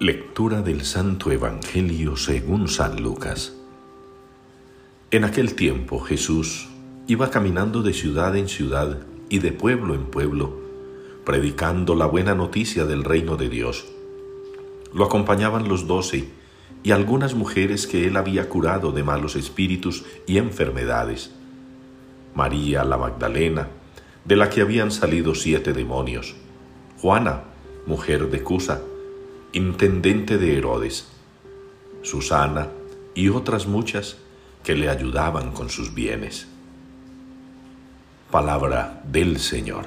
Lectura del Santo Evangelio según San Lucas. En aquel tiempo Jesús iba caminando de ciudad en ciudad y de pueblo en pueblo, predicando la buena noticia del reino de Dios. Lo acompañaban los doce y algunas mujeres que él había curado de malos espíritus y enfermedades. María la Magdalena, de la que habían salido siete demonios. Juana, mujer de Cusa, intendente de Herodes, Susana y otras muchas que le ayudaban con sus bienes. Palabra del Señor.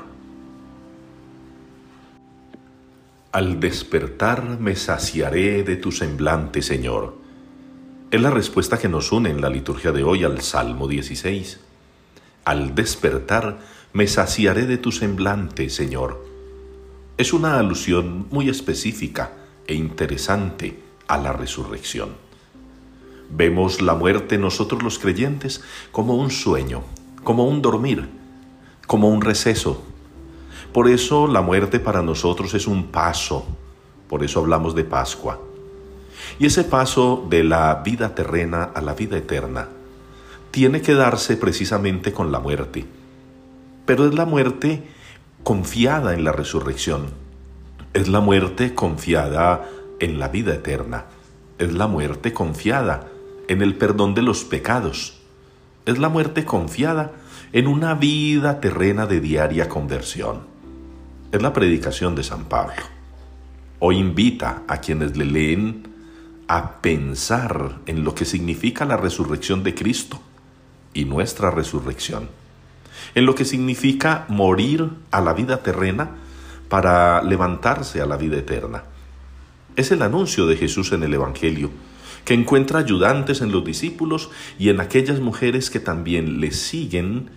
Al despertar me saciaré de tu semblante, Señor. Es la respuesta que nos une en la liturgia de hoy al Salmo 16. Al despertar me saciaré de tu semblante, Señor. Es una alusión muy específica e interesante a la resurrección. Vemos la muerte nosotros los creyentes como un sueño, como un dormir, como un receso. Por eso la muerte para nosotros es un paso, por eso hablamos de Pascua. Y ese paso de la vida terrena a la vida eterna tiene que darse precisamente con la muerte. Pero es la muerte confiada en la resurrección es la muerte confiada en la vida eterna. Es la muerte confiada en el perdón de los pecados. Es la muerte confiada en una vida terrena de diaria conversión. Es la predicación de San Pablo. Hoy invita a quienes le leen a pensar en lo que significa la resurrección de Cristo y nuestra resurrección, en lo que significa morir a la vida terrena para levantarse a la vida eterna. Es el anuncio de Jesús en el Evangelio, que encuentra ayudantes en los discípulos y en aquellas mujeres que también le siguen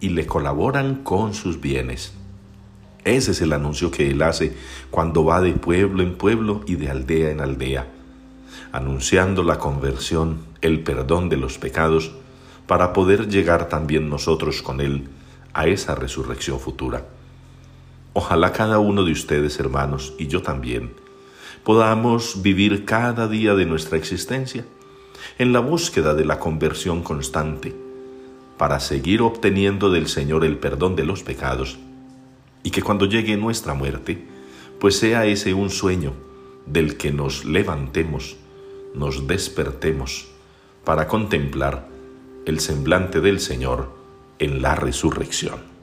y le colaboran con sus bienes. Ese es el anuncio que Él hace cuando va de pueblo en pueblo y de aldea en aldea, anunciando la conversión, el perdón de los pecados, para poder llegar también nosotros con Él a esa resurrección futura. Ojalá cada uno de ustedes, hermanos, y yo también, podamos vivir cada día de nuestra existencia en la búsqueda de la conversión constante, para seguir obteniendo del Señor el perdón de los pecados, y que cuando llegue nuestra muerte, pues sea ese un sueño del que nos levantemos, nos despertemos, para contemplar el semblante del Señor en la resurrección.